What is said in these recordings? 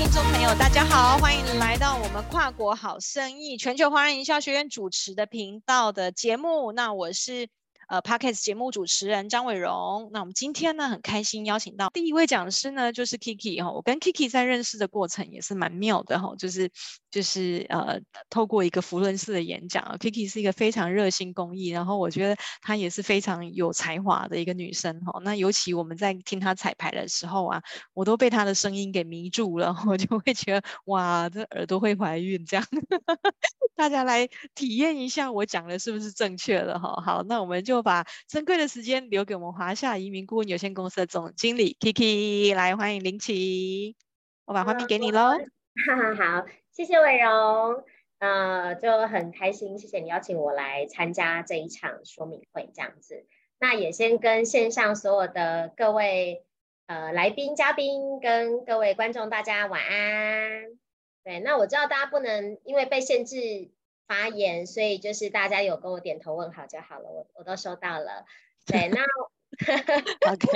听众朋友，大家好，欢迎来到我们跨国好生意全球华人营销学院主持的频道的节目。那我是。呃 Podcast 节目主持人张伟荣，那我们今天呢很开心邀请到第一位讲师呢，就是 Kiki 哈。我跟 Kiki 在认识的过程也是蛮妙的哈，就是就是呃透过一个福伦式的演讲，Kiki 是一个非常热心公益，然后我觉得她也是非常有才华的一个女生哈。那尤其我们在听她彩排的时候啊，我都被她的声音给迷住了，我就会觉得哇，这耳朵会怀孕这样。大家来体验一下我讲的是不是正确的哈？好，那我们就。把珍贵的时间留给我们华夏移民顾问有限公司的总经理 Kiki 来，欢迎林奇，我把画面给你喽。哈哈，好，谢谢伟荣，呃，就很开心，谢谢你邀请我来参加这一场说明会，这样子。那也先跟线上所有的各位呃来宾、嘉宾跟各位观众大家晚安。对，那我知道大家不能因为被限制。发言，所以就是大家有跟我点头问好就好了，我我都收到了。对，那 OK，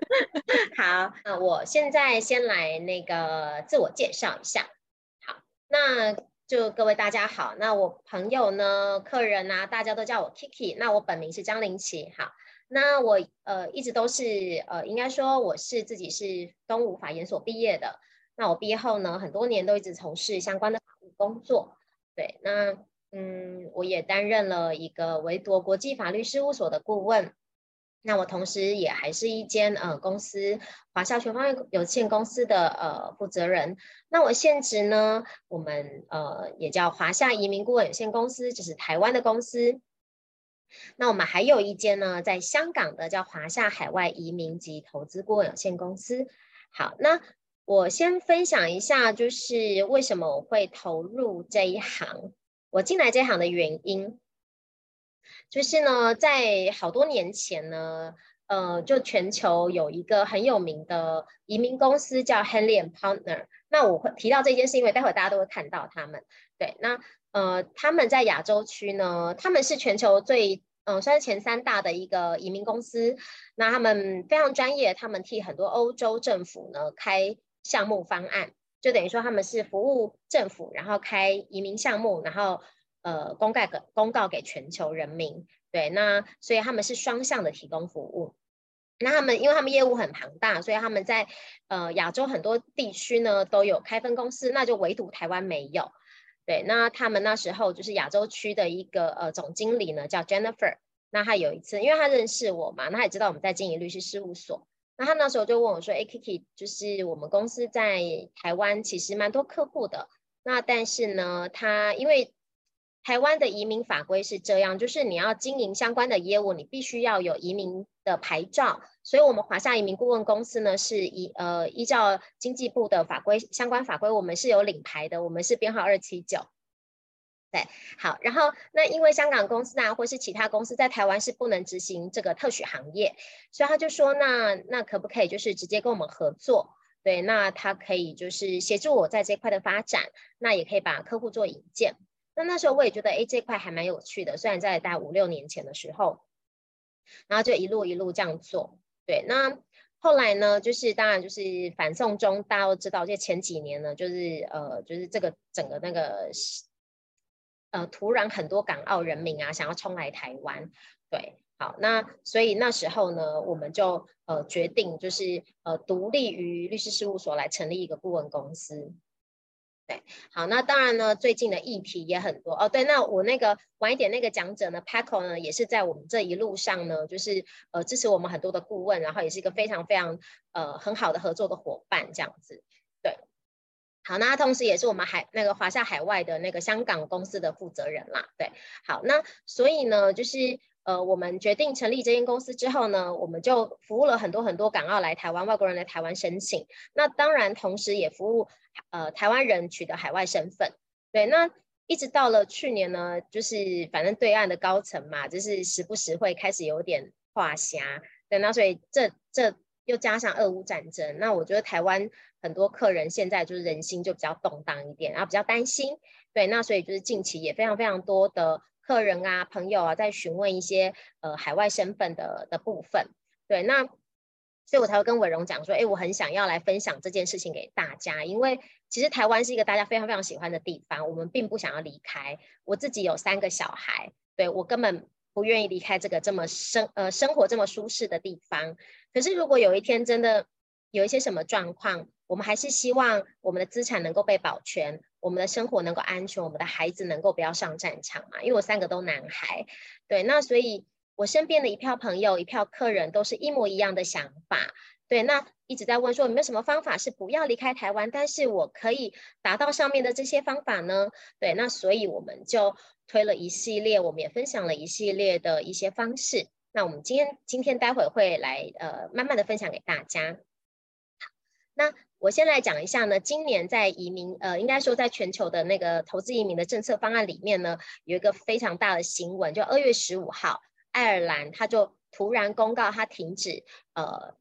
好，那我现在先来那个自我介绍一下。好，那就各位大家好，那我朋友呢、客人啊，大家都叫我 Kiki，那我本名是张林奇。好，那我呃一直都是呃，应该说我是自己是东吴法研所毕业的。那我毕业后呢，很多年都一直从事相关的法务工作。对，那嗯，我也担任了一个维多国际法律事务所的顾问。那我同时也还是一间呃公司华夏全方位有限公司的呃负责人。那我现职呢，我们呃也叫华夏移民顾问有限公司，就是台湾的公司。那我们还有一间呢，在香港的叫华夏海外移民及投资顾问有限公司。好，那。我先分享一下，就是为什么我会投入这一行。我进来这一行的原因，就是呢，在好多年前呢，呃，就全球有一个很有名的移民公司叫 Henley Partner。那我会提到这件事，因为待会大家都会看到他们。对，那呃，他们在亚洲区呢，他们是全球最，嗯、呃，算是前三大的一个移民公司。那他们非常专业，他们替很多欧洲政府呢开。项目方案就等于说他们是服务政府，然后开移民项目，然后呃公告给公告给全球人民。对，那所以他们是双向的提供服务。那他们因为他们业务很庞大，所以他们在呃亚洲很多地区呢都有开分公司，那就唯独台湾没有。对，那他们那时候就是亚洲区的一个呃总经理呢叫 Jennifer。那他有一次，因为他认识我嘛，他也知道我们在经营律师事务所。那他那时候就问我说：“哎，Kiki，就是我们公司在台湾其实蛮多客户的。那但是呢，他因为台湾的移民法规是这样，就是你要经营相关的业务，你必须要有移民的牌照。所以，我们华夏移民顾问公司呢，是依呃依照经济部的法规相关法规，我们是有领牌的，我们是编号二七九。”对，好，然后那因为香港公司啊，或是其他公司在台湾是不能执行这个特许行业，所以他就说，那那可不可以就是直接跟我们合作？对，那他可以就是协助我在这块的发展，那也可以把客户做引荐。那那时候我也觉得，哎，这块还蛮有趣的，虽然在大概五六年前的时候，然后就一路一路这样做。对，那后来呢，就是当然就是反送中，大家都知道，这前几年呢，就是呃，就是这个整个那个。呃，突然很多港澳人民啊，想要冲来台湾，对，好，那所以那时候呢，我们就呃决定就是呃独立于律师事务所来成立一个顾问公司，对，好，那当然呢，最近的议题也很多哦，对，那我那个晚一点那个讲者呢，Paco 呢，也是在我们这一路上呢，就是呃支持我们很多的顾问，然后也是一个非常非常呃很好的合作的伙伴，这样子，好，那同时也是我们海那个华夏海外的那个香港公司的负责人啦。对，好，那所以呢，就是呃，我们决定成立这间公司之后呢，我们就服务了很多很多港澳来台湾外国人来台湾申请。那当然，同时也服务呃台湾人取得海外身份。对，那一直到了去年呢，就是反正对岸的高层嘛，就是时不时会开始有点话瞎。对，那所以这这。又加上俄乌战争，那我觉得台湾很多客人现在就是人心就比较动荡一点，然后比较担心，对，那所以就是近期也非常非常多的客人啊、朋友啊在询问一些呃海外身份的的部分，对，那所以我才会跟伟荣讲说，哎，我很想要来分享这件事情给大家，因为其实台湾是一个大家非常非常喜欢的地方，我们并不想要离开。我自己有三个小孩，对，我根本不愿意离开这个这么生呃生活这么舒适的地方。可是如果有一天真的有一些什么状况，我们还是希望我们的资产能够被保全，我们的生活能够安全，我们的孩子能够不要上战场嘛。因为我三个都男孩，对，那所以。我身边的一票朋友、一票客人都是一模一样的想法，对，那一直在问说有没有什么方法是不要离开台湾，但是我可以达到上面的这些方法呢？对，那所以我们就推了一系列，我们也分享了一系列的一些方式。那我们今天今天待会会来呃慢慢的分享给大家。好，那我先来讲一下呢，今年在移民呃应该说在全球的那个投资移民的政策方案里面呢，有一个非常大的新闻，就二月十五号。爱尔兰他就突然公告，他停止呃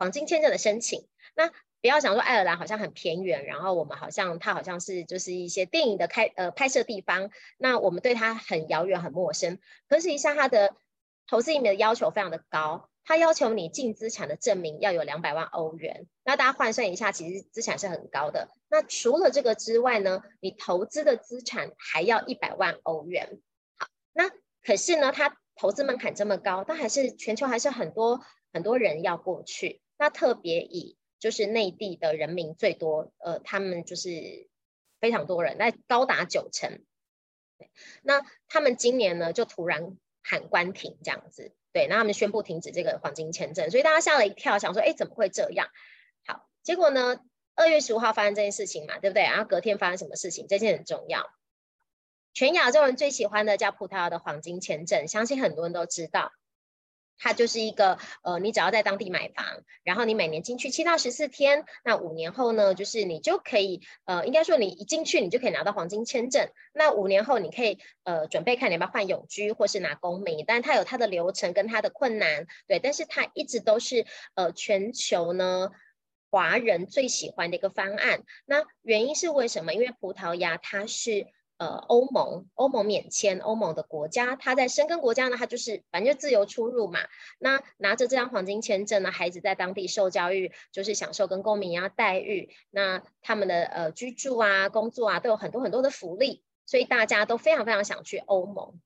黄金签证的申请。那不要想说爱尔兰好像很偏远，然后我们好像它好像是就是一些电影的开呃拍摄地方，那我们对它很遥远很陌生。可实际上它的投资移民的要求非常的高，它要求你净资产的证明要有两百万欧元。那大家换算一下，其实资产是很高的。那除了这个之外呢，你投资的资产还要一百万欧元。好，那可是呢，它。投资门槛这么高，但还是全球还是很多很多人要过去。那特别以就是内地的人民最多，呃，他们就是非常多人，那高达九成。那他们今年呢就突然喊关停这样子，对，那他们宣布停止这个黄金签证，所以大家吓了一跳，想说，哎，怎么会这样？好，结果呢，二月十五号发生这件事情嘛，对不对？然后隔天发生什么事情？这件很重要。全亚洲人最喜欢的叫葡萄牙的黄金签证，相信很多人都知道，它就是一个呃，你只要在当地买房，然后你每年进去七到十四天，那五年后呢，就是你就可以呃，应该说你一进去你就可以拿到黄金签证，那五年后你可以呃准备看你要不要换永居或是拿公民，但它有它的流程跟它的困难，对，但是它一直都是呃全球呢华人最喜欢的一个方案。那原因是为什么？因为葡萄牙它是。呃，欧盟欧盟免签，欧盟的国家，他在申根国家呢，他就是反正就自由出入嘛。那拿着这张黄金签证呢，孩子在当地受教育，就是享受跟公民一样待遇。那他们的呃居住啊、工作啊，都有很多很多的福利，所以大家都非常非常想去欧盟，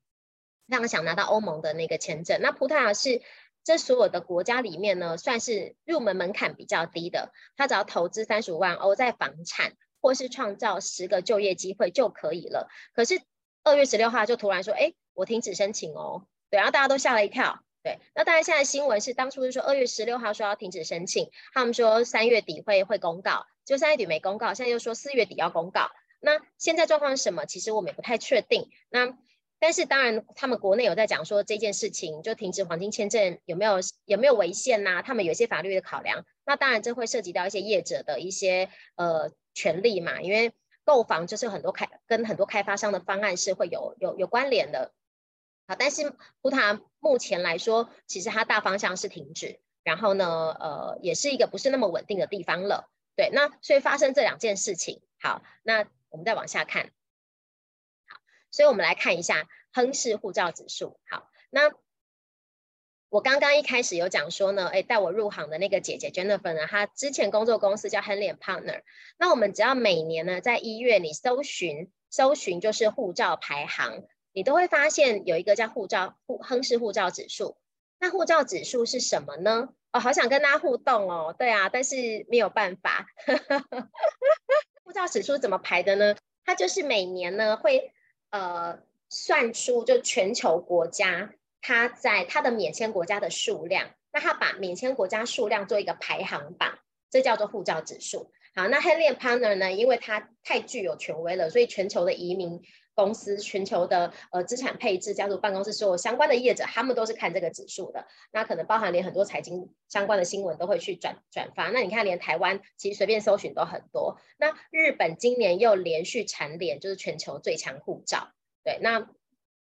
非常想拿到欧盟的那个签证。那葡萄牙是这所有的国家里面呢，算是入门门槛比较低的，他只要投资三十五万欧在房产。或是创造十个就业机会就可以了。可是二月十六号就突然说，哎，我停止申请哦。对，然后大家都吓了一跳。对，那大家现在新闻是当初是说二月十六号说要停止申请，他们说三月底会会公告，就三月底没公告，现在又说四月底要公告。那现在状况是什么？其实我们也不太确定。那但是当然，他们国内有在讲说这件事情，就停止黄金签证有没有有没有违宪呐？他们有一些法律的考量。那当然这会涉及到一些业者的一些呃。权利嘛，因为购房就是很多开跟很多开发商的方案是会有有有关联的，好，但是葡萄目前来说，其实它大方向是停止，然后呢，呃，也是一个不是那么稳定的地方了，对，那所以发生这两件事情，好，那我们再往下看，好，所以我们来看一下亨氏护照指数，好，那。我刚刚一开始有讲说呢，哎，带我入行的那个姐姐 Jennifer 呢，她之前工作公司叫 Henley & Partner。那我们只要每年呢，在一月你搜寻搜寻就是护照排行，你都会发现有一个叫护照护亨氏护照指数。那护照指数是什么呢？哦，好想跟大家互动哦，对啊，但是没有办法。护照指数怎么排的呢？它就是每年呢会呃算出就全球国家。它在它的免签国家的数量，那它把免签国家数量做一个排行榜，这叫做护照指数。好，那 Henley & Partner 呢，因为它太具有权威了，所以全球的移民公司、全球的呃资产配置、家族办公室所有相关的业者，他们都是看这个指数的。那可能包含连很多财经相关的新闻都会去转转发。那你看，连台湾其实随便搜寻都很多。那日本今年又连续蝉联就是全球最强护照。对，那。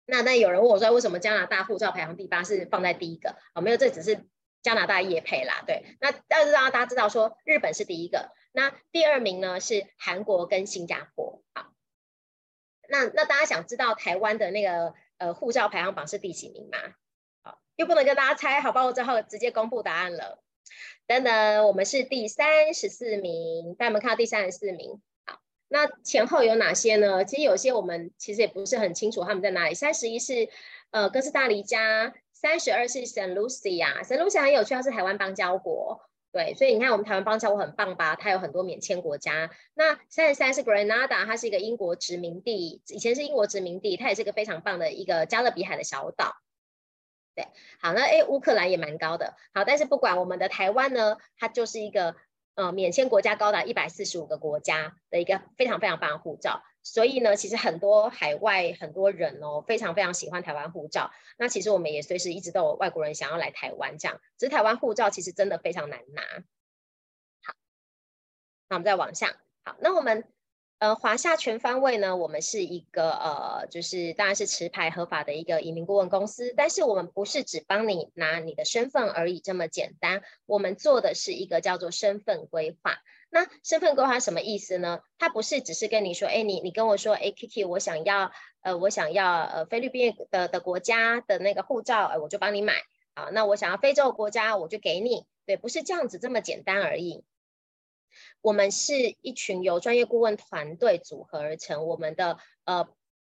那那有人问我说，为什么加拿大护照排行第八是放在第一个？哦，没有，这只是加拿大业配啦。对，那要让大家知道说，日本是第一个，那第二名呢是韩国跟新加坡。好，那那大家想知道台湾的那个呃护照排行榜是第几名吗？好，又不能跟大家猜，好吧，我最后直接公布答案了。等等，我们是第三十四名，大家有没有看到第三十四名？那前后有哪些呢？其实有些我们其实也不是很清楚他们在哪里。三十一是呃哥斯达黎加，三十二是圣露西亚，圣露西亚很有趣，它是台湾邦交国。对，所以你看我们台湾邦交国很棒吧？它有很多免签国家。那三十三是 Grenada，它是一个英国殖民地，以前是英国殖民地，它也是一个非常棒的一个加勒比海的小岛。对，好，那诶，乌克兰也蛮高的。好，但是不管我们的台湾呢，它就是一个呃免签国家高达一百四十五个国家的一个非常非常棒的护照。所以呢，其实很多海外很多人哦，非常非常喜欢台湾护照。那其实我们也随时一直都有外国人想要来台湾这样，只是台湾护照其实真的非常难拿。好，那我们再往下。好，那我们呃华夏全方位呢，我们是一个呃，就是当然是持牌合法的一个移民顾问公司，但是我们不是只帮你拿你的身份而已这么简单，我们做的是一个叫做身份规划。那身份规划什么意思呢？它不是只是跟你说，哎，你你跟我说，哎，Kiki，我想要，呃，我想要，呃，菲律宾的的国家的那个护照，呃，我就帮你买。好，那我想要非洲国家，我就给你。对，不是这样子这么简单而已。我们是一群由专业顾问团队组合而成，我们的呃，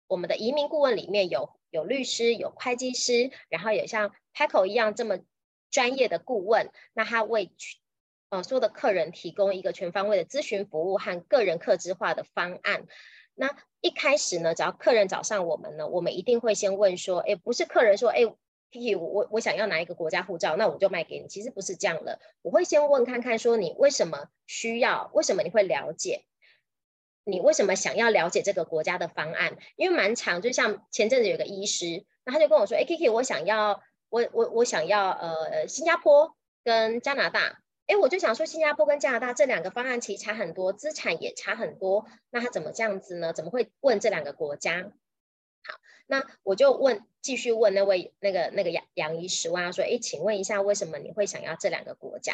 我们的移民顾问里面有有律师，有会计师，然后也像 Paco 一样这么专业的顾问，那他为呃，所有的客人提供一个全方位的咨询服务和个人客制化的方案。那一开始呢，只要客人找上我们呢，我们一定会先问说，哎，不是客人说，哎，Kiki，我我想要拿一个国家护照，那我就卖给你。其实不是这样的，我会先问看看，说你为什么需要，为什么你会了解，你为什么想要了解这个国家的方案？因为蛮长，就像前阵子有个医师，那他就跟我说，哎，Kiki，我想要，我我我想要，呃，新加坡跟加拿大。哎，我就想说，新加坡跟加拿大这两个方案其实差很多，资产也差很多。那他怎么这样子呢？怎么会问这两个国家？那我就问，继续问那位那个那个杨杨医师，问他说：“哎，请问一下，为什么你会想要这两个国家？”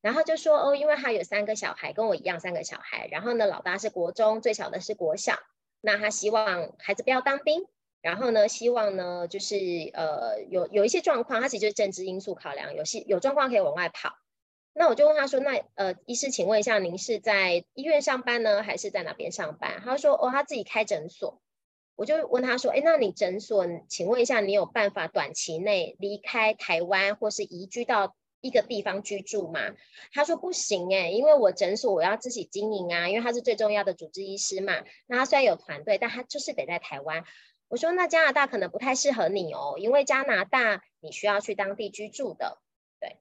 然后就说：“哦，因为他有三个小孩，跟我一样三个小孩。然后呢，老大是国中，最小的是国小。那他希望孩子不要当兵，然后呢，希望呢就是呃有有一些状况，他其实就是政治因素考量，有些有状况可以往外跑。”那我就问他说：“那呃，医师，请问一下，您是在医院上班呢，还是在哪边上班？”他说：“哦，他自己开诊所。”我就问他说：“哎，那你诊所，请问一下，你有办法短期内离开台湾，或是移居到一个地方居住吗？”他说：“不行哎，因为我诊所我要自己经营啊，因为他是最重要的主治医师嘛。那他虽然有团队，但他就是得在台湾。”我说：“那加拿大可能不太适合你哦，因为加拿大你需要去当地居住的。”对，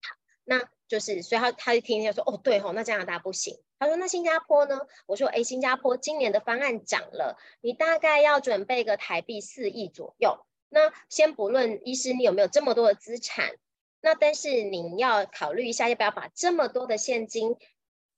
好那就是，所以他他一听就说，哦，对吼，那加拿大不行。他说，那新加坡呢？我说，哎，新加坡今年的方案涨了，你大概要准备个台币四亿左右。那先不论医师你有没有这么多的资产，那但是你要考虑一下，要不要把这么多的现金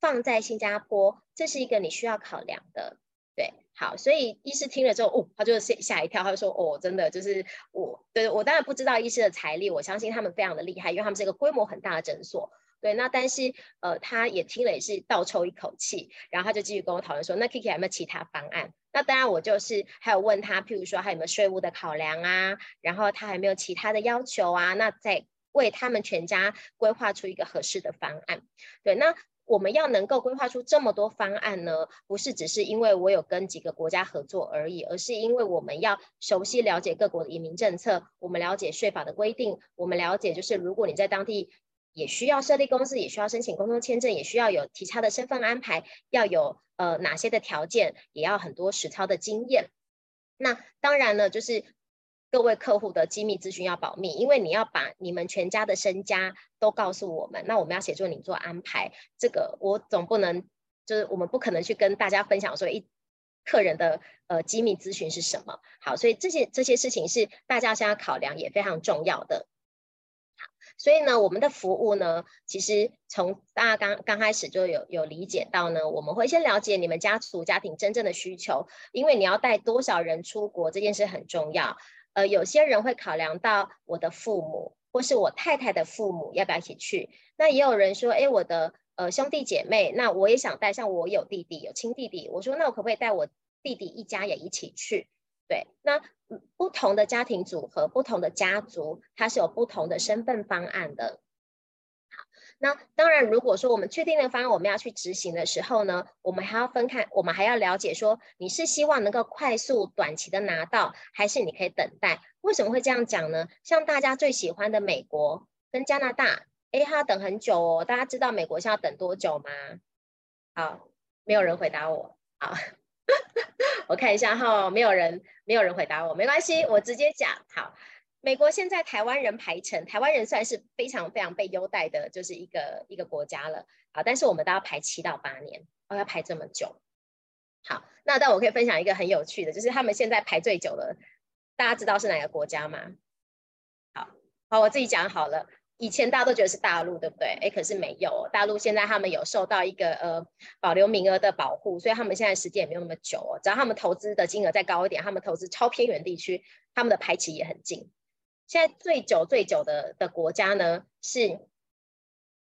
放在新加坡，这是一个你需要考量的。对，好，所以医师听了之后，哦，他就吓吓一跳，他就说，哦，真的就是我，对我当然不知道医师的财力，我相信他们非常的厉害，因为他们是一个规模很大的诊所。对，那但是呃，他也听了也是倒抽一口气，然后他就继续跟我讨论说，那 Kiki 有没有其他方案？那当然我就是还有问他，譬如说还有没有税务的考量啊，然后他还有没有其他的要求啊？那再为他们全家规划出一个合适的方案。对，那。我们要能够规划出这么多方案呢，不是只是因为我有跟几个国家合作而已，而是因为我们要熟悉了解各国的移民政策，我们了解税法的规定，我们了解就是如果你在当地也需要设立公司，也需要申请工作签证，也需要有其他的身份安排，要有呃哪些的条件，也要很多实操的经验。那当然呢，就是。各位客户的机密资讯要保密，因为你要把你们全家的身家都告诉我们，那我们要协助你做安排。这个我总不能，就是我们不可能去跟大家分享说一客人的呃机密资讯是什么。好，所以这些这些事情是大家现在考量也非常重要的。所以呢，我们的服务呢，其实从大家刚刚开始就有有理解到呢，我们会先了解你们家族家庭真正的需求，因为你要带多少人出国这件事很重要。呃，有些人会考量到我的父母，或是我太太的父母要不要一起去。那也有人说，哎，我的呃兄弟姐妹，那我也想带，像我有弟弟，有亲弟弟，我说那我可不可以带我弟弟一家也一起去？对，那不同的家庭组合，不同的家族，它是有不同的身份方案的。好，那当然，如果说我们确定了方案，我们要去执行的时候呢，我们还要分开，我们还要了解说，你是希望能够快速短期的拿到，还是你可以等待？为什么会这样讲呢？像大家最喜欢的美国跟加拿大，诶，他要等很久哦。大家知道美国是要等多久吗？好，没有人回答我。好，我看一下哈，没有人，没有人回答我，没关系，我直接讲。好。美国现在台湾人排成，台湾人算是非常非常被优待的，就是一个一个国家了好。但是我们都要排七到八年，哦，要排这么久。好，那但我可以分享一个很有趣的，就是他们现在排最久的，大家知道是哪个国家吗？好，好，我自己讲好了。以前大家都觉得是大陆，对不对？哎，可是没有，大陆现在他们有受到一个呃保留名额的保护，所以他们现在时间也没有那么久哦。只要他们投资的金额再高一点，他们投资超偏远地区，他们的排期也很近。现在最久最久的的国家呢是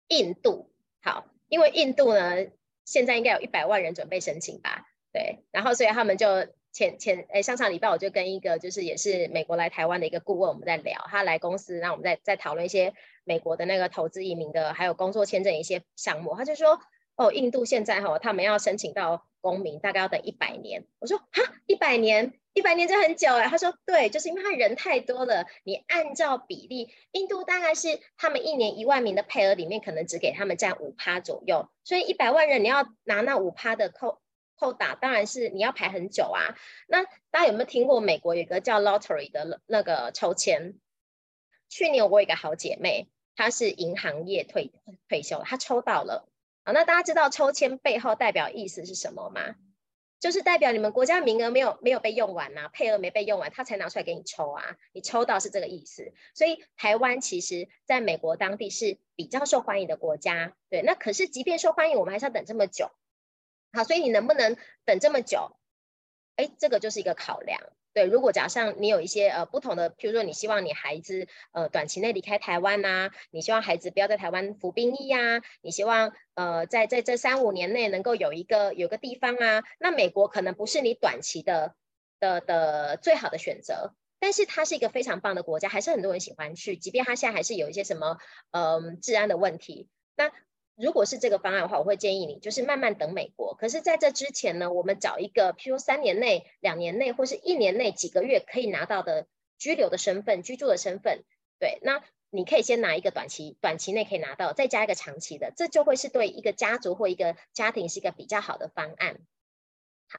印度，好，因为印度呢现在应该有一百万人准备申请吧，对，然后所以他们就前前诶上上礼拜我就跟一个就是也是美国来台湾的一个顾问我们在聊，他来公司，然后我们在在讨论一些美国的那个投资移民的还有工作签证一些项目，他就说哦，印度现在哈他们要申请到公民大概要等一百年，我说哈一百年。一百年就很久哎，他说对，就是因为他人太多了，你按照比例，印度大概是他们一年一万名的配额里面，可能只给他们占五趴左右，所以一百万人你要拿那五趴的扣扣打，当然是你要排很久啊。那大家有没有听过美国有一个叫 lottery 的那个抽签？去年我有一个好姐妹，她是银行业退退休，她抽到了啊。那大家知道抽签背后代表意思是什么吗？就是代表你们国家名额没有没有被用完呐、啊，配额没被用完，他才拿出来给你抽啊。你抽到是这个意思，所以台湾其实在美国当地是比较受欢迎的国家。对，那可是即便受欢迎，我们还是要等这么久。好，所以你能不能等这么久？哎，这个就是一个考量。对，如果假设你有一些呃不同的，譬如说你希望你孩子呃短期内离开台湾呐、啊，你希望孩子不要在台湾服兵役呀、啊，你希望呃在在这三五年内能够有一个有个地方啊，那美国可能不是你短期的的的最好的选择，但是它是一个非常棒的国家，还是很多人喜欢去，即便它现在还是有一些什么呃治安的问题，那。如果是这个方案的话，我会建议你就是慢慢等美国。可是，在这之前呢，我们找一个，譬如三年内、两年内或是一年内几个月可以拿到的居留的身份、居住的身份。对，那你可以先拿一个短期，短期内可以拿到，再加一个长期的，这就会是对一个家族或一个家庭是一个比较好的方案。好，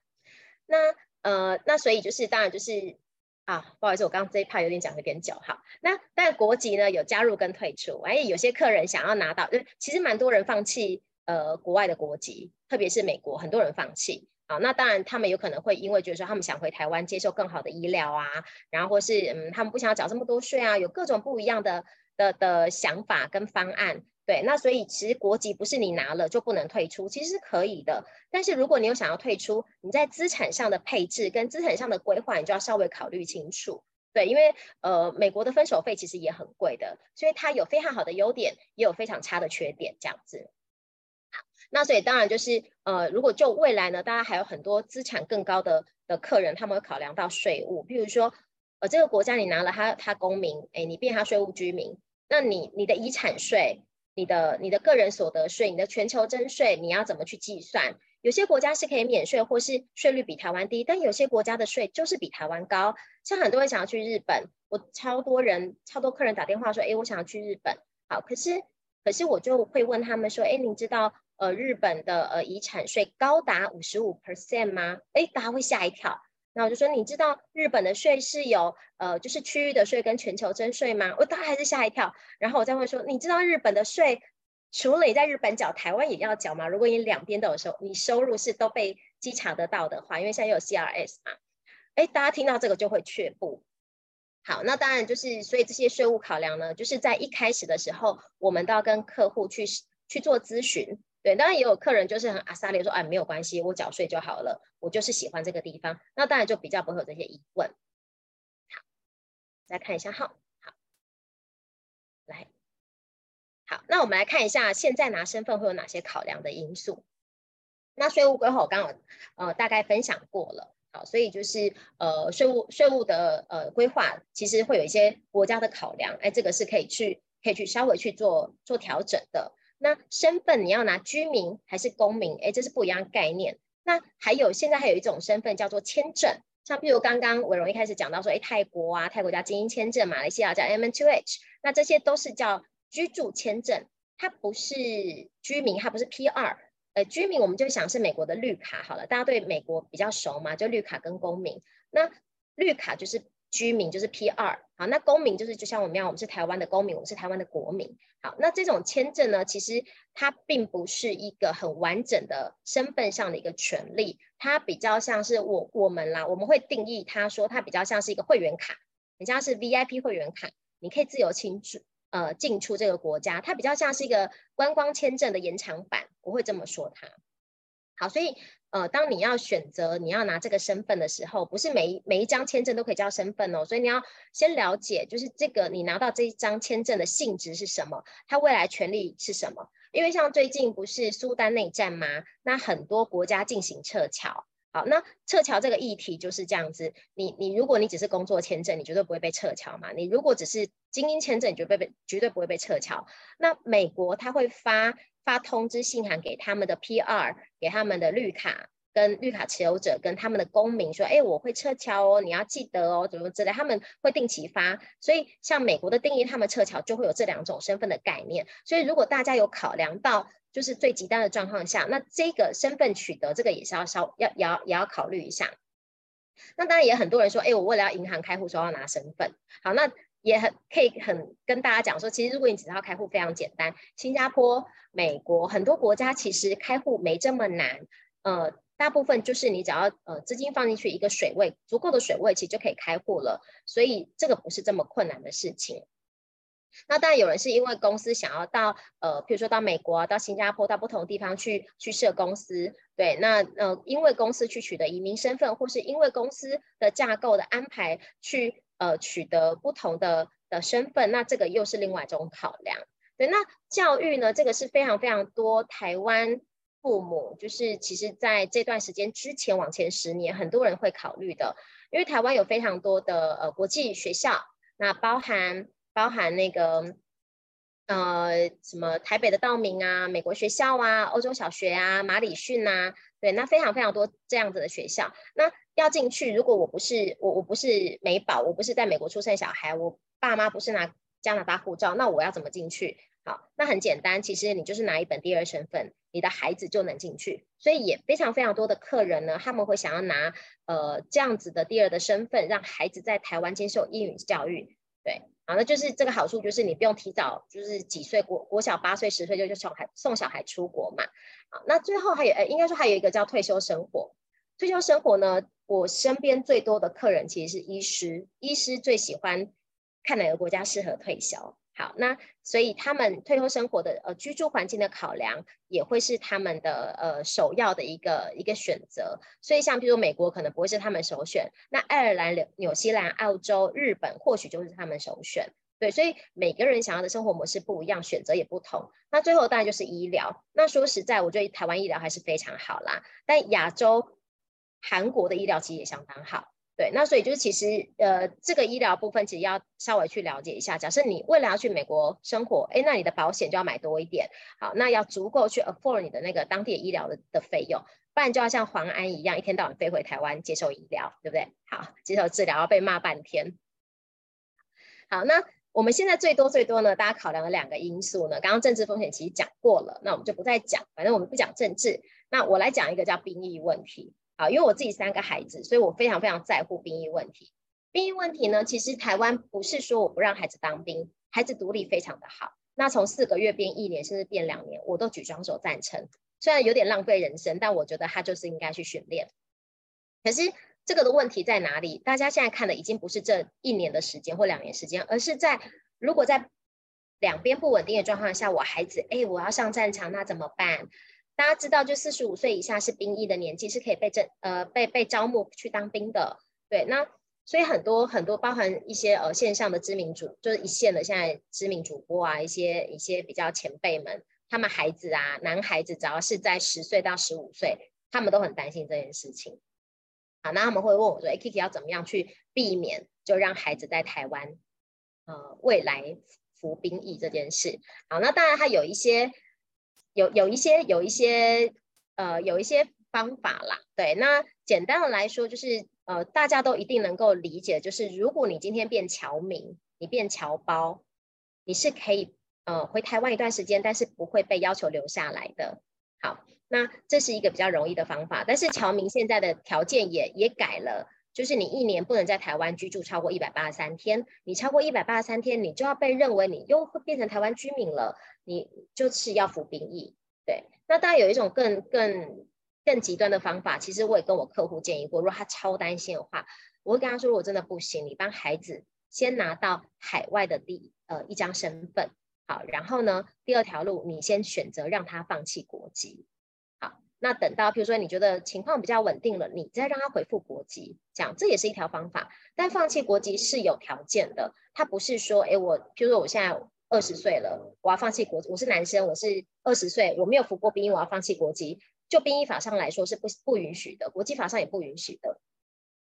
那呃，那所以就是当然就是。啊，不好意思，我刚刚这一 part 有点讲有点久哈。那但国籍呢，有加入跟退出，哎，有些客人想要拿到，就其实蛮多人放弃呃国外的国籍，特别是美国，很多人放弃。啊，那当然他们有可能会因为觉得说他们想回台湾接受更好的医疗啊，然后或是嗯他们不想要缴这么多税啊，有各种不一样的的的想法跟方案。对，那所以其实国籍不是你拿了就不能退出，其实是可以的。但是如果你有想要退出，你在资产上的配置跟资产上的规划，你就要稍微考虑清楚。对，因为呃，美国的分手费其实也很贵的，所以它有非常好的优点，也有非常差的缺点，这样子。好，那所以当然就是呃，如果就未来呢，大家还有很多资产更高的的客人，他们会考量到税务，比如说呃，这个国家你拿了他他公民，哎，你变他税务居民，那你你的遗产税。你的你的个人所得税，你的全球征税，你要怎么去计算？有些国家是可以免税，或是税率比台湾低，但有些国家的税就是比台湾高。像很多人想要去日本，我超多人超多客人打电话说，哎，我想要去日本。好，可是可是我就会问他们说，哎，您知道呃日本的呃遗产税高达五十五 percent 吗？哎，大家会吓一跳。那我就说，你知道日本的税是有呃，就是区域的税跟全球征税吗？我当然还是吓一跳。然后我再会说，你知道日本的税除了你在日本缴，台湾也要缴吗？如果你两边都有收，你收入是都被稽查得到的话，因为现在有 CRS 嘛。哎，大家听到这个就会却步。好，那当然就是，所以这些税务考量呢，就是在一开始的时候，我们都要跟客户去去做咨询。对，当然也有客人就是很阿萨利说，哎，没有关系，我缴税就好了，我就是喜欢这个地方，那当然就比较不会有这些疑问。好，再看一下号，好，来，好，那我们来看一下现在拿身份会有哪些考量的因素。那税务规划我刚刚呃大概分享过了，好，所以就是呃税务税务的呃规划其实会有一些国家的考量，哎，这个是可以去可以去稍微去做做调整的。那身份你要拿居民还是公民？哎，这是不一样概念。那还有现在还有一种身份叫做签证，像譬如刚刚伟荣一开始讲到说，哎，泰国啊，泰国叫精英签证，马来西亚叫 M2H，那这些都是叫居住签证，它不是居民，它不是 PR。呃，居民我们就想是美国的绿卡好了，大家对美国比较熟嘛，就绿卡跟公民。那绿卡就是。居民就是 P 二好，那公民就是就像我们一样，我们是台湾的公民，我们是台湾的国民。好，那这种签证呢，其实它并不是一个很完整的身份上的一个权利，它比较像是我我们啦，我们会定义它说它比较像是一个会员卡，人家是 VIP 会员卡，你可以自由进出呃进出这个国家，它比较像是一个观光签证的延长版，我会这么说它。好，所以。呃，当你要选择你要拿这个身份的时候，不是每一每一张签证都可以叫身份哦，所以你要先了解，就是这个你拿到这一张签证的性质是什么，它未来权利是什么？因为像最近不是苏丹内战吗？那很多国家进行撤侨，好，那撤侨这个议题就是这样子，你你如果你只是工作签证，你绝对不会被撤侨嘛，你如果只是精英签证，你绝对被绝对不会被撤侨。那美国他会发。发通知信函给他们的 PR，给他们的绿卡跟绿卡持有者跟他们的公民说，哎，我会撤侨哦，你要记得哦，怎么之类，他们会定期发。所以像美国的定义，他们撤侨就会有这两种身份的概念。所以如果大家有考量到，就是最极端的状况下，那这个身份取得这个也是要稍要也要也要考虑一下。那当然也很多人说，哎，我为了要银行开户，说要拿身份。好，那。也很可以很跟大家讲说，其实如果你只要开户非常简单，新加坡、美国很多国家其实开户没这么难，呃，大部分就是你只要呃资金放进去一个水位足够的水位，其实就可以开户了，所以这个不是这么困难的事情。那当然有人是因为公司想要到呃，譬如说到美国、到新加坡、到不同地方去去设公司，对，那呃因为公司去取得移民身份，或是因为公司的架构的安排去。呃，取得不同的的身份，那这个又是另外一种考量。对，那教育呢，这个是非常非常多台湾父母，就是其实在这段时间之前往前十年，很多人会考虑的，因为台湾有非常多的呃国际学校，那包含包含那个呃什么台北的道明啊，美国学校啊，欧洲小学啊，马里逊啊，对，那非常非常多这样子的学校，那。要进去，如果我不是我，我不是美宝，我不是在美国出生小孩，我爸妈不是拿加拿大护照，那我要怎么进去？好，那很简单，其实你就是拿一本第二身份，你的孩子就能进去。所以也非常非常多的客人呢，他们会想要拿呃这样子的第二的身份，让孩子在台湾接受英语教育。对，好，那就是这个好处，就是你不用提早，就是几岁国国小八岁十岁就就小孩送小孩出国嘛。好，那最后还有呃，应该说还有一个叫退休生活。退休生活呢，我身边最多的客人其实是医师，医师最喜欢看哪个国家适合退休。好，那所以他们退休生活的呃居住环境的考量，也会是他们的呃首要的一个一个选择。所以像比如美国可能不会是他们首选，那爱尔兰、纽西兰、澳洲、日本或许就是他们首选。对，所以每个人想要的生活模式不一样，选择也不同。那最后当然就是医疗。那说实在，我觉得台湾医疗还是非常好啦，但亚洲。韩国的医疗其实也相当好，对，那所以就是其实呃这个医疗部分其实要稍微去了解一下。假设你未来要去美国生活，诶，那你的保险就要买多一点，好，那要足够去 afford 你的那个当地医疗的的费用，不然就要像黄安一样一天到晚飞回台湾接受医疗，对不对？好，接受治疗要被骂半天。好，那我们现在最多最多呢，大家考量的两个因素呢，刚刚政治风险其实讲过了，那我们就不再讲，反正我们不讲政治，那我来讲一个叫兵役问题。啊，因为我自己三个孩子，所以我非常非常在乎兵役问题。兵役问题呢，其实台湾不是说我不让孩子当兵，孩子独立非常的好。那从四个月变一年，甚至变两年，我都举双手赞成。虽然有点浪费人生，但我觉得他就是应该去训练。可是这个的问题在哪里？大家现在看的已经不是这一年的时间或两年时间，而是在如果在两边不稳定的状况下，我孩子哎，我要上战场，那怎么办？大家知道，就四十五岁以下是兵役的年纪，是可以被征呃被被招募去当兵的。对，那所以很多很多包含一些呃线上的知名主，就是一线的现在知名主播啊，一些一些比较前辈们，他们孩子啊，男孩子只要是在十岁到十五岁，他们都很担心这件事情。好，那他们会问我说：“哎，Kiki 要怎么样去避免就让孩子在台湾呃未来服兵役这件事？”好，那当然他有一些。有有一些有一些呃有一些方法啦，对，那简单的来说就是呃大家都一定能够理解，就是如果你今天变侨民，你变侨胞，你是可以呃回台湾一段时间，但是不会被要求留下来的。好，那这是一个比较容易的方法，但是侨民现在的条件也也改了。就是你一年不能在台湾居住超过一百八十三天，你超过一百八十三天，你就要被认为你又会变成台湾居民了，你就是要服兵役。对，那当然有一种更更更极端的方法，其实我也跟我客户建议过，如果他超担心的话，我会跟他说，如果真的不行，你帮孩子先拿到海外的第呃一张身份，好，然后呢，第二条路你先选择让他放弃国籍。那等到，比如说你觉得情况比较稳定了，你再让他恢复国籍，这样这也是一条方法。但放弃国籍是有条件的，他不是说，哎，我，譬如说我现在二十岁了，我要放弃国籍，我是男生，我是二十岁，我没有服过兵役，我要放弃国籍，就兵役法上来说是不不允许的，国际法上也不允许的，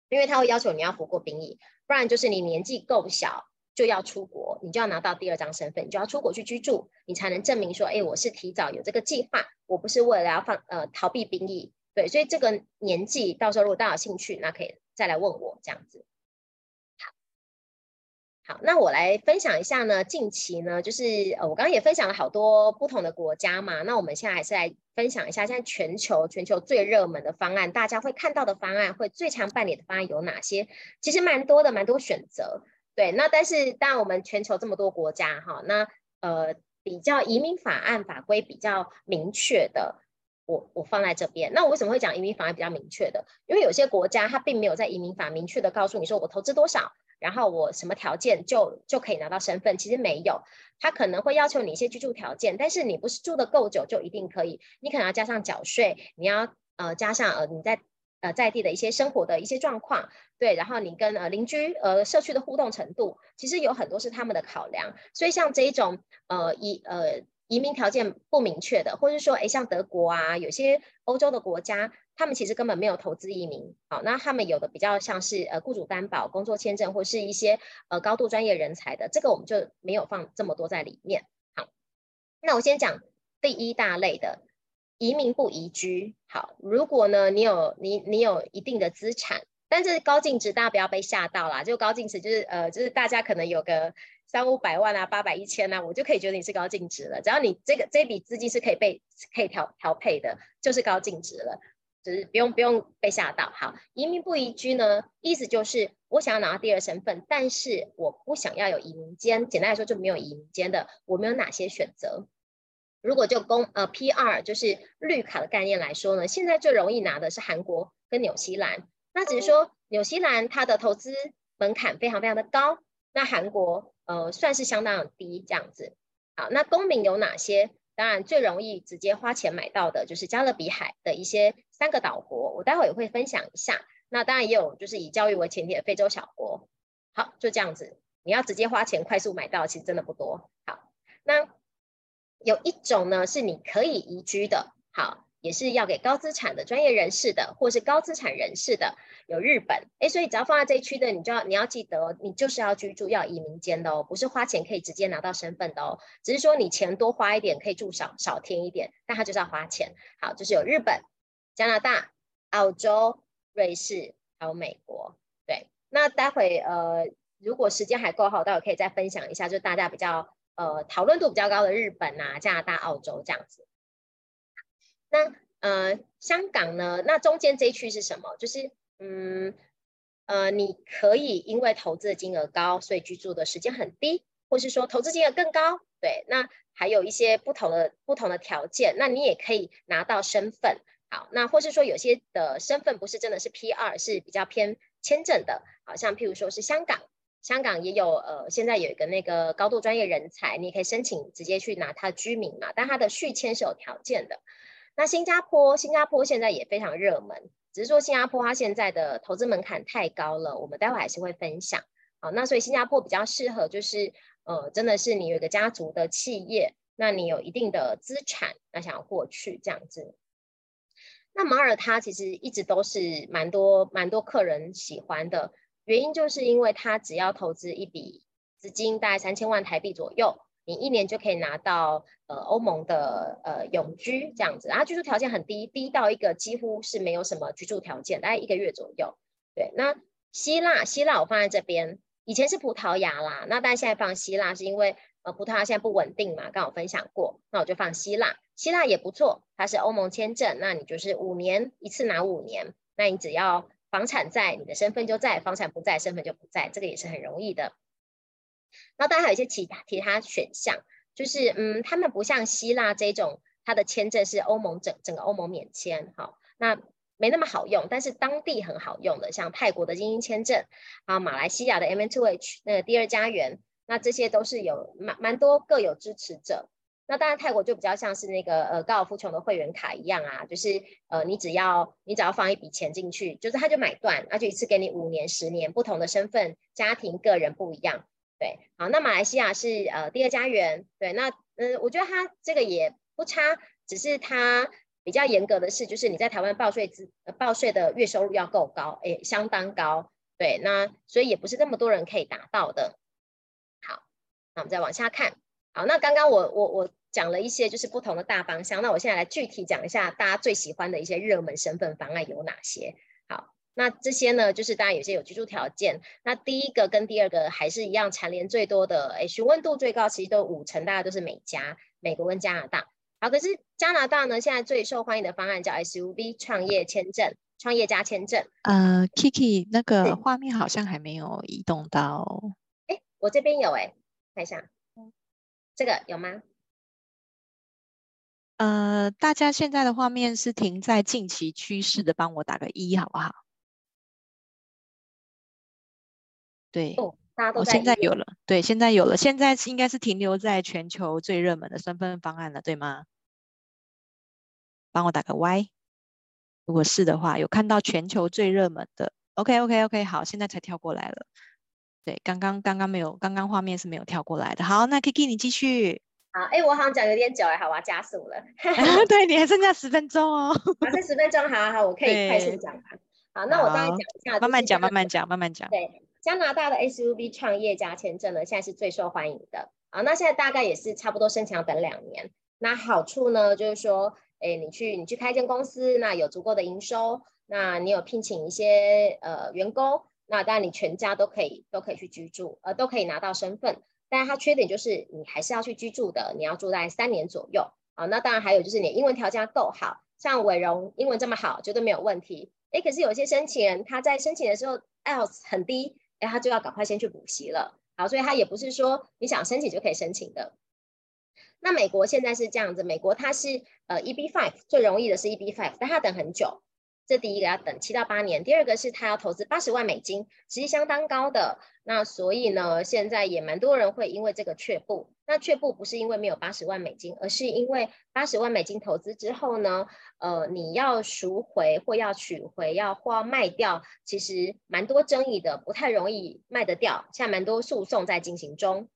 因为他会要求你要服过兵役，不然就是你年纪够小。就要出国，你就要拿到第二张身份，你就要出国去居住，你才能证明说，哎，我是提早有这个计划，我不是为了要放呃逃避兵役，对，所以这个年纪到时候如果大家有兴趣，那可以再来问我这样子。好，好，那我来分享一下呢，近期呢，就是呃我刚刚也分享了好多不同的国家嘛，那我们现在还是来分享一下，现在全球全球最热门的方案，大家会看到的方案，会最常办理的方案有哪些？其实蛮多的，蛮多选择。对，那但是当然我们全球这么多国家哈，那呃比较移民法案法规比较明确的，我我放在这边。那我为什么会讲移民法案比较明确的？因为有些国家它并没有在移民法明确的告诉你说我投资多少，然后我什么条件就就可以拿到身份，其实没有，它可能会要求你一些居住条件，但是你不是住得够久就一定可以，你可能要加上缴税，你要呃加上呃你在。呃，在地的一些生活的一些状况，对，然后你跟呃邻居呃社区的互动程度，其实有很多是他们的考量。所以像这一种呃移呃移民条件不明确的，或者说诶像德国啊，有些欧洲的国家，他们其实根本没有投资移民。好，那他们有的比较像是呃雇主担保、工作签证或是一些呃高度专业人才的，这个我们就没有放这么多在里面。好，那我先讲第一大类的。移民不移居，好。如果呢，你有你你有一定的资产，但是高净值大家不要被吓到啦。就高净值就是呃，就是大家可能有个三五百万啊，八百一千啊，我就可以觉得你是高净值了。只要你这个这笔资金是可以被可以调调配的，就是高净值了，就是不用不用被吓到。好，移民不移居呢，意思就是我想要拿到第二身份，但是我不想要有移民监，简单来说就没有移民监的，我们有哪些选择？如果就公呃 PR 就是绿卡的概念来说呢，现在最容易拿的是韩国跟纽西兰。那只是说纽西兰它的投资门槛非常非常的高，那韩国呃算是相当低这样子。好，那公民有哪些？当然最容易直接花钱买到的就是加勒比海的一些三个岛国，我待会也会分享一下。那当然也有就是以教育为前提的非洲小国。好，就这样子，你要直接花钱快速买到，其实真的不多。好，那。有一种呢是你可以移居的，好，也是要给高资产的专业人士的，或是高资产人士的。有日本，诶，所以只要放在这一区的，你就要你要记得，你就是要居住要移民间的哦，不是花钱可以直接拿到身份的哦，只是说你钱多花一点可以住少少添一点，但它就是要花钱。好，就是有日本、加拿大、澳洲、瑞士还有美国。对，那待会呃，如果时间还够好，待会可以再分享一下，就大家比较。呃，讨论度比较高的日本啊、加拿大、澳洲这样子。那呃，香港呢？那中间这一区是什么？就是嗯呃，你可以因为投资的金额高，所以居住的时间很低，或是说投资金额更高，对。那还有一些不同的不同的条件，那你也可以拿到身份。好，那或是说有些的身份不是真的是 P 二是比较偏签证的，好像譬如说是香港。香港也有，呃，现在有一个那个高度专业人才，你可以申请直接去拿他居民嘛，但他的续签是有条件的。那新加坡，新加坡现在也非常热门，只是说新加坡它现在的投资门槛太高了，我们待会还是会分享。好，那所以新加坡比较适合就是，呃，真的是你有一个家族的企业，那你有一定的资产，那想要过去这样子。那马耳他其实一直都是蛮多蛮多客人喜欢的。原因就是因为他只要投资一笔资金，大概三千万台币左右，你一年就可以拿到呃欧盟的呃永居这样子，然后居住条件很低，低到一个几乎是没有什么居住条件，大概一个月左右。对，那希腊希腊我放在这边，以前是葡萄牙啦，那但现在放希腊是因为呃葡萄牙现在不稳定嘛，刚好分享过，那我就放希腊，希腊也不错，它是欧盟签证，那你就是五年一次拿五年，那你只要房产在，你的身份就在；房产不在，身份就不在，这个也是很容易的。那当然还有一些其他其他选项，就是嗯，他们不像希腊这种，它的签证是欧盟整整个欧盟免签，好，那没那么好用，但是当地很好用的，像泰国的精英签证，啊，马来西亚的 M2H 那个第二家园，那这些都是有蛮蛮多各有支持者。那当然泰国就比较像是那个呃高尔夫球的会员卡一样啊，就是呃你只要你只要放一笔钱进去，就是他就买断，那就一次给你五年、十年，不同的身份、家庭、个人不一样。对，好，那马来西亚是呃第二家园，对，那嗯、呃，我觉得它这个也不差，只是它比较严格的是，就是你在台湾报税资呃报税的月收入要够高，诶，相当高，对，那所以也不是那么多人可以达到的。好，那我们再往下看，好，那刚刚我我我讲了一些就是不同的大方向，那我现在来具体讲一下大家最喜欢的一些热门身份方案有哪些。好那这些呢，就是大家有些有居住条件。那第一个跟第二个还是一样，蝉联最多的，哎，询问度最高，其实都五成，大家都是美加，美国跟加拿大。好，可是加拿大呢，现在最受欢迎的方案叫 SUV 创业签证，创业家签证。呃，Kiki，那个画面好像还没有移动到。哎，我这边有哎，看一下，这个有吗？呃，大家现在的画面是停在近期趋势的，帮我打个一，好不好？对，哦、大家都我现在有了，对，现在有了，现在应该是停留在全球最热门的身份方案了，对吗？帮我打个 Y，如果是的话，有看到全球最热门的，OK OK OK，好，现在才跳过来了，对，刚刚刚刚没有，刚刚画面是没有跳过来的，好，那 Kiki 你继续。好，哎，我好像讲有点久哎，好，我要加速了，对，你还剩下十分钟哦，还剩十分钟，好好好，我可以快速讲吧，好，那我大概讲一下，慢慢讲，慢慢讲，慢慢讲，对。加拿大的 SUV 创业家签证呢，现在是最受欢迎的啊。那现在大概也是差不多申请要等两年。那好处呢，就是说，哎，你去你去开一间公司，那有足够的营收，那你有聘请一些呃员工，那当然你全家都可以都可以去居住，呃，都可以拿到身份。但是它缺点就是你还是要去居住的，你要住在三年左右啊。那当然还有就是你英文条件够好，像伟荣英文这么好，绝对没有问题。哎，可是有些申请人他在申请的时候 IELTS 很低。哎，他就要赶快先去补习了，好，所以他也不是说你想申请就可以申请的。那美国现在是这样子，美国它是呃 EB five 最容易的是 EB five，但它等很久，这第一个要等七到八年，第二个是他要投资八十万美金，其实相当高的。那所以呢，现在也蛮多人会因为这个却步。那却步不是因为没有八十万美金，而是因为八十万美金投资之后呢，呃，你要赎回或要取回，要或要卖掉，其实蛮多争议的，不太容易卖得掉。现在蛮多诉讼在进行中，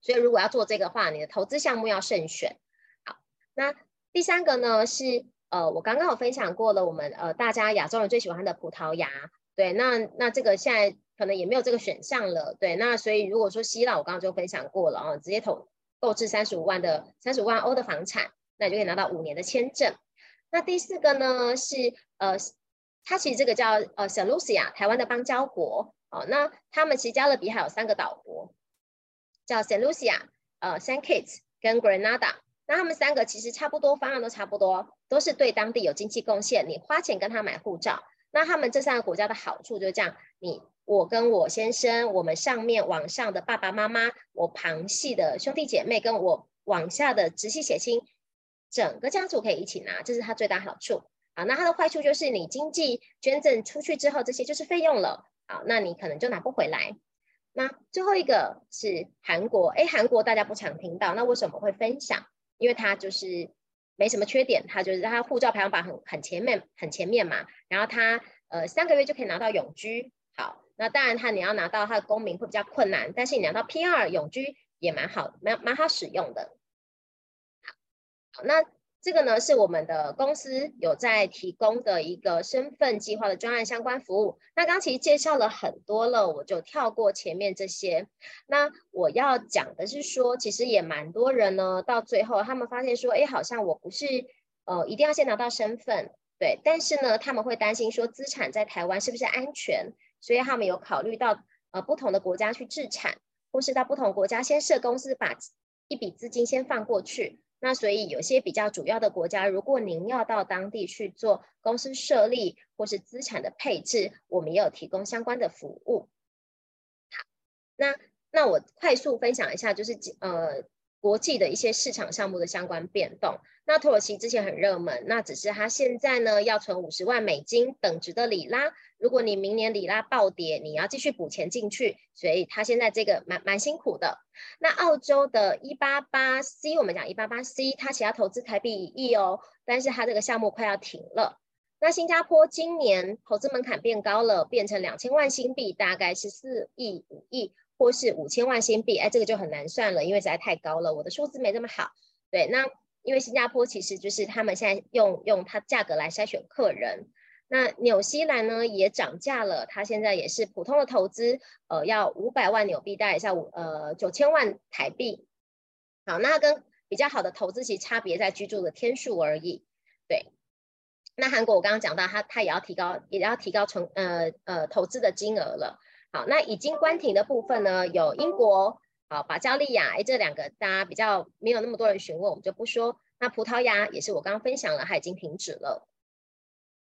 所以如果要做这个话，你的投资项目要慎选。好，那第三个呢是呃，我刚刚有分享过了，我们呃大家亚洲人最喜欢的葡萄牙。对，那那这个现在可能也没有这个选项了。对，那所以如果说希腊，我刚刚就分享过了啊，直接投购置三十五万的三十五万欧的房产，那就可以拿到五年的签证。那第四个呢是呃，它其实这个叫呃，San Lucia，台湾的邦交国哦。那他们其实加勒比海有三个岛国，叫 San Lucia，、呃 San Kitts 跟 Grenada。那他们三个其实差不多，方案都差不多，都是对当地有经济贡献，你花钱跟他买护照。那他们这三个国家的好处就是这样，你我跟我先生，我们上面往上的爸爸妈妈，我旁系的兄弟姐妹，跟我往下的直系血亲，整个家族可以一起拿，这是它最大好处。啊，那它的坏处就是你经济捐赠出去之后，这些就是费用了。啊，那你可能就拿不回来。那最后一个是韩国，诶，韩国大家不常听到，那为什么会分享？因为它就是。没什么缺点，他就是他护照排行榜很很前面，很前面嘛。然后他呃三个月就可以拿到永居，好，那当然他你要拿到他的公民会比较困难，但是你拿到 PR 永居也蛮好，蛮蛮好使用的。好，那这个呢是我们的公司有在提供的一个身份计划的专案相关服务。那刚其实介绍了很多了，我就跳过前面这些。那我要讲的是说，其实也蛮多人呢，到最后他们发现说，哎，好像我不是呃一定要先拿到身份，对，但是呢，他们会担心说资产在台湾是不是安全，所以他们有考虑到呃不同的国家去置产，或是到不同国家先设公司把。一笔资金先放过去，那所以有些比较主要的国家，如果您要到当地去做公司设立或是资产的配置，我们也有提供相关的服务。好，那那我快速分享一下，就是呃。国际的一些市场项目的相关变动，那土耳其之前很热门，那只是它现在呢要存五十万美金等值的里拉，如果你明年里拉暴跌，你要继续补钱进去，所以它现在这个蛮蛮辛苦的。那澳洲的一八八 C，我们讲一八八 C，它其他投资台币一亿哦，但是它这个项目快要停了。那新加坡今年投资门槛变高了，变成两千万新币，大概是四亿五亿。或是五千万新币，哎，这个就很难算了，因为实在太高了，我的数字没这么好。对，那因为新加坡其实就是他们现在用用它价格来筛选客人。那纽西兰呢也涨价了，它现在也是普通的投资，呃，要五百万纽币，大概是五呃九千万台币。好，那跟比较好的投资其实差别在居住的天数而已。对，那韩国我刚刚讲到，它它也要提高，也要提高成呃呃投资的金额了。好，那已经关停的部分呢，有英国、好保加利亚，哎，这两个大家比较没有那么多人询问，我们就不说。那葡萄牙也是我刚刚分享了，它已经停止了。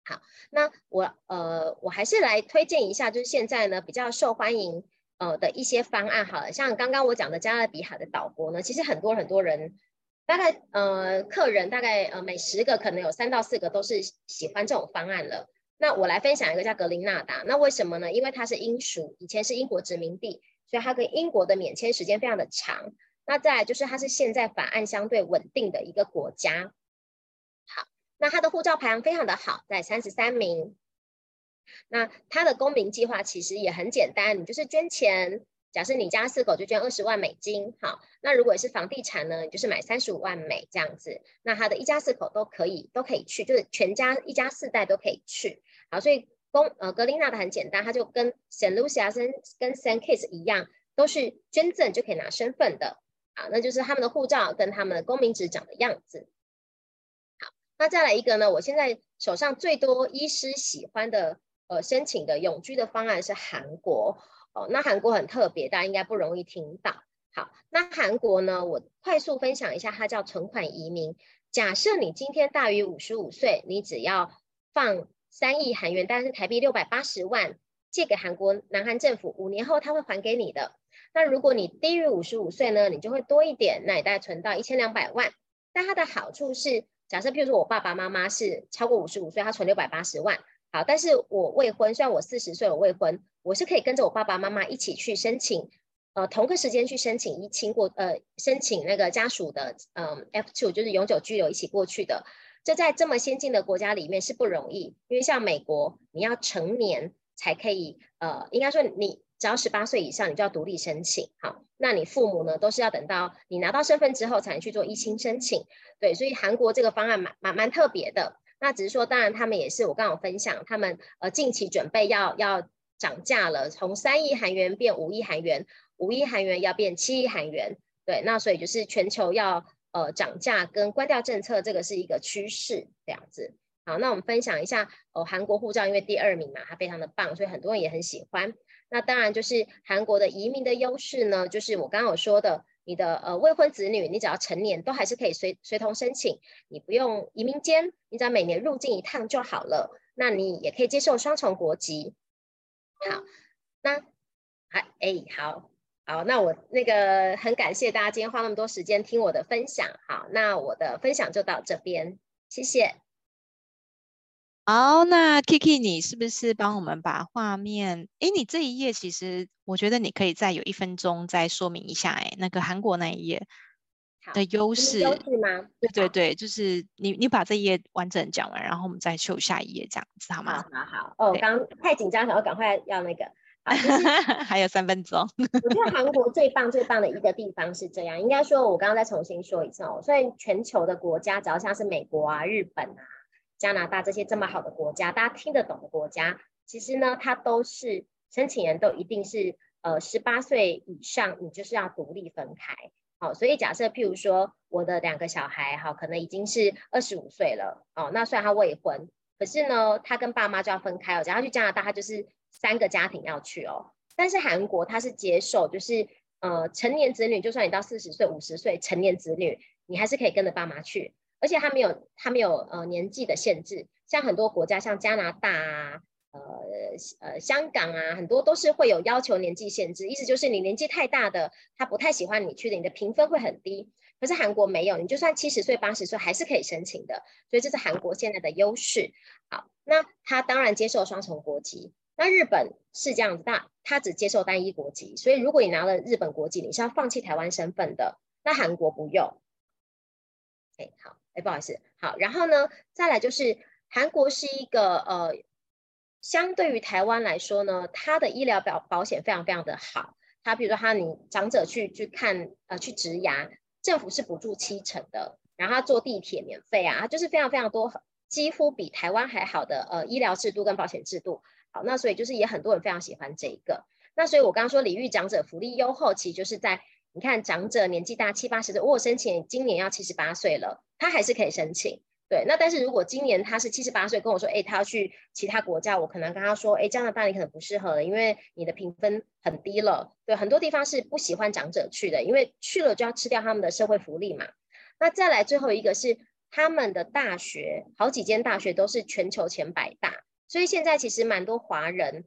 好，那我呃，我还是来推荐一下，就是现在呢比较受欢迎呃的一些方案。好了，像刚刚我讲的加勒比海的岛国呢，其实很多很多人，大概呃客人大概呃每十个可能有三到四个都是喜欢这种方案了。那我来分享一个叫格林纳达，那为什么呢？因为它是英属，以前是英国殖民地，所以它跟英国的免签时间非常的长。那再来就是它是现在法案相对稳定的一个国家。好，那它的护照排行非常的好，在三十三名。那它的公民计划其实也很简单，你就是捐钱。假设你家四口就捐二十万美金，好，那如果是房地产呢，你就是买三十五万美这样子，那他的一家四口都可以都可以去，就是全家一家四代都可以去，好，所以公呃格林纳的很简单，它就跟 San Lucia 跟跟 San Kitts 一样，都是捐赠就可以拿身份的，好，那就是他们的护照跟他们的公民纸长的样子，好，那再来一个呢，我现在手上最多医师喜欢的呃申请的永居的方案是韩国。哦，那韩国很特别，大家应该不容易听到。好，那韩国呢，我快速分享一下，它叫存款移民。假设你今天大于五十五岁，你只要放三亿韩元，但是台币六百八十万，借给韩国南韩政府，五年后他会还给你的。那如果你低于五十五岁呢，你就会多一点，那你大概存到一千两百万。但它的好处是，假设譬如说我爸爸妈妈是超过五十五岁，他存六百八十万。好，但是我未婚，虽然我四十岁，我未婚，我是可以跟着我爸爸妈妈一起去申请，呃，同个时间去申请一亲过，呃，申请那个家属的，嗯，F two 就是永久居留一起过去的。这在这么先进的国家里面是不容易，因为像美国，你要成年才可以，呃，应该说你只要十八岁以上，你就要独立申请。好，那你父母呢，都是要等到你拿到身份之后才能去做依亲申请。对，所以韩国这个方案蛮蛮蛮特别的。那只是说，当然他们也是我刚刚分享，他们呃近期准备要要涨价了，从三亿韩元变五亿韩元，五亿韩元要变七亿韩元，对，那所以就是全球要呃涨价跟关掉政策，这个是一个趋势这样子。好，那我们分享一下哦，韩国护照因为第二名嘛，它非常的棒，所以很多人也很喜欢。那当然就是韩国的移民的优势呢，就是我刚刚有说的。你的呃未婚子女，你只要成年，都还是可以随随同申请，你不用移民监，你只要每年入境一趟就好了。那你也可以接受双重国籍。好，那还哎好好，那我那个很感谢大家今天花那么多时间听我的分享。好，那我的分享就到这边，谢谢。好，那 Kiki，你是不是帮我们把画面？哎，你这一页其实我觉得你可以再有一分钟再说明一下。哎，那个韩国那一页的优势，优势吗？对对对，就是你你把这一页完整讲完，然后我们再秀下一页这样子，好吗？好好好。哦，刚太紧张，想要赶快要那个。好，就是 还有三分钟。我觉得韩国最棒最棒的一个地方是这样，应该说，我刚刚再重新说一次哦。所以全球的国家，只要像是美国啊、日本啊、加拿大这些这么好的国家，大家听得懂的国家，其实呢，它都是申请人都一定是呃十八岁以上，你就是要独立分开。好，所以假设譬如说我的两个小孩，好，可能已经是二十五岁了，哦，那虽然他未婚，可是呢，他跟爸妈就要分开哦。假如他去加拿大，他就是三个家庭要去哦。但是韩国他是接受，就是呃成年子女，就算你到四十岁、五十岁，成年子女你还是可以跟着爸妈去，而且他没有他没有呃年纪的限制，像很多国家像加拿大啊。呃呃，香港啊，很多都是会有要求年纪限制，意思就是你年纪太大的，他不太喜欢你去的，你的评分会很低。可是韩国没有，你就算七十岁、八十岁还是可以申请的，所以这是韩国现在的优势。好，那他当然接受双重国籍。那日本是这样子，那他只接受单一国籍，所以如果你拿了日本国籍，你是要放弃台湾身份的。那韩国不用。哎，好，哎，不好意思，好，然后呢，再来就是韩国是一个呃。相对于台湾来说呢，它的医疗保保险非常非常的好。它比如说，他你长者去去看呃去植牙，政府是补助七成的，然后他坐地铁免费啊，就是非常非常多，几乎比台湾还好的呃医疗制度跟保险制度。那所以就是也很多人非常喜欢这一个。那所以我刚刚说礼遇长者福利优厚，其实就是在你看长者年纪大七八十岁，我申请今年要七十八岁了，他还是可以申请。对，那但是如果今年他是七十八岁，跟我说，哎，他要去其他国家，我可能跟他说，哎，加拿大你可能不适合了，因为你的评分很低了。对，很多地方是不喜欢长者去的，因为去了就要吃掉他们的社会福利嘛。那再来最后一个是他们的大学，好几间大学都是全球前百大，所以现在其实蛮多华人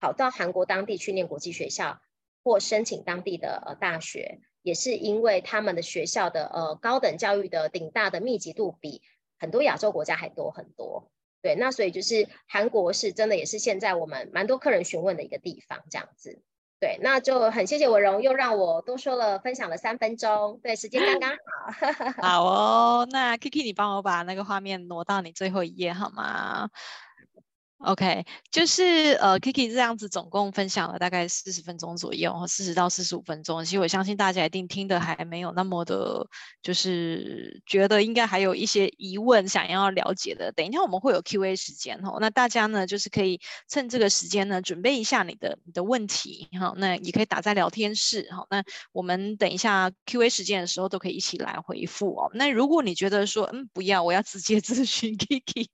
跑到韩国当地去念国际学校或申请当地的呃大学。也是因为他们的学校的呃高等教育的顶大的密集度比很多亚洲国家还多很多，对，那所以就是韩国是真的也是现在我们蛮多客人询问的一个地方，这样子，对，那就很谢谢伟荣又让我多说了分享了三分钟，对，时间刚刚好，好哦，那 Kiki 你帮我把那个画面挪到你最后一页好吗？？OK，就是呃，Kiki 这样子总共分享了大概四十分钟左右，四十到四十五分钟。其实我相信大家一定听得还没有那么的，就是觉得应该还有一些疑问想要了解的。等一下我们会有 Q&A 时间哈，那大家呢就是可以趁这个时间呢准备一下你的你的问题哈，那也可以打在聊天室哈。那我们等一下 Q&A 时间的时候都可以一起来回复哦。那如果你觉得说嗯不要，我要直接咨询 Kiki，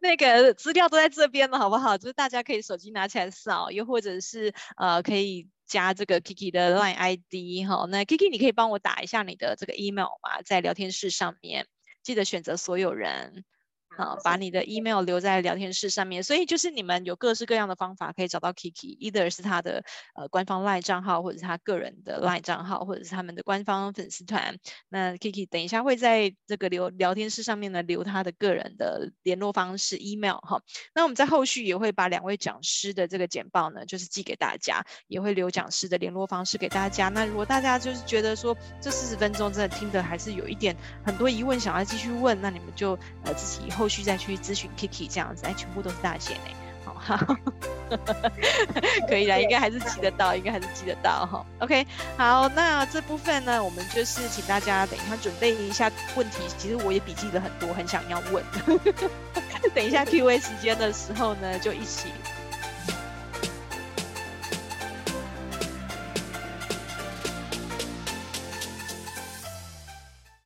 那个资料都在这边。好不好？就是大家可以手机拿起来扫，又或者是呃，可以加这个 Kiki 的 Line ID 哈。那 Kiki，你可以帮我打一下你的这个 email 吗？在聊天室上面，记得选择所有人。好，把你的 email 留在聊天室上面，所以就是你们有各式各样的方法可以找到 Kiki，either 是他的呃官方 LINE 账号，或者是他个人的 LINE 账号，或者是他们的官方粉丝团。那 Kiki 等一下会在这个留聊天室上面呢留他的个人的联络方式 email 哈。那我们在后续也会把两位讲师的这个简报呢，就是寄给大家，也会留讲师的联络方式给大家。那如果大家就是觉得说这四十分钟真的听得还是有一点很多疑问想要继续问，那你们就呃自己以后。后续再去咨询 Kiki 这样子，哎，全部都是大写呢，好哈，可以啦，应该还是记得到，应该还是记得到哈。OK，好，那这部分呢，我们就是请大家等一下准备一下问题，其实我也笔记了很多，很想要问。等一下 Q&A 时间的时候呢，就一起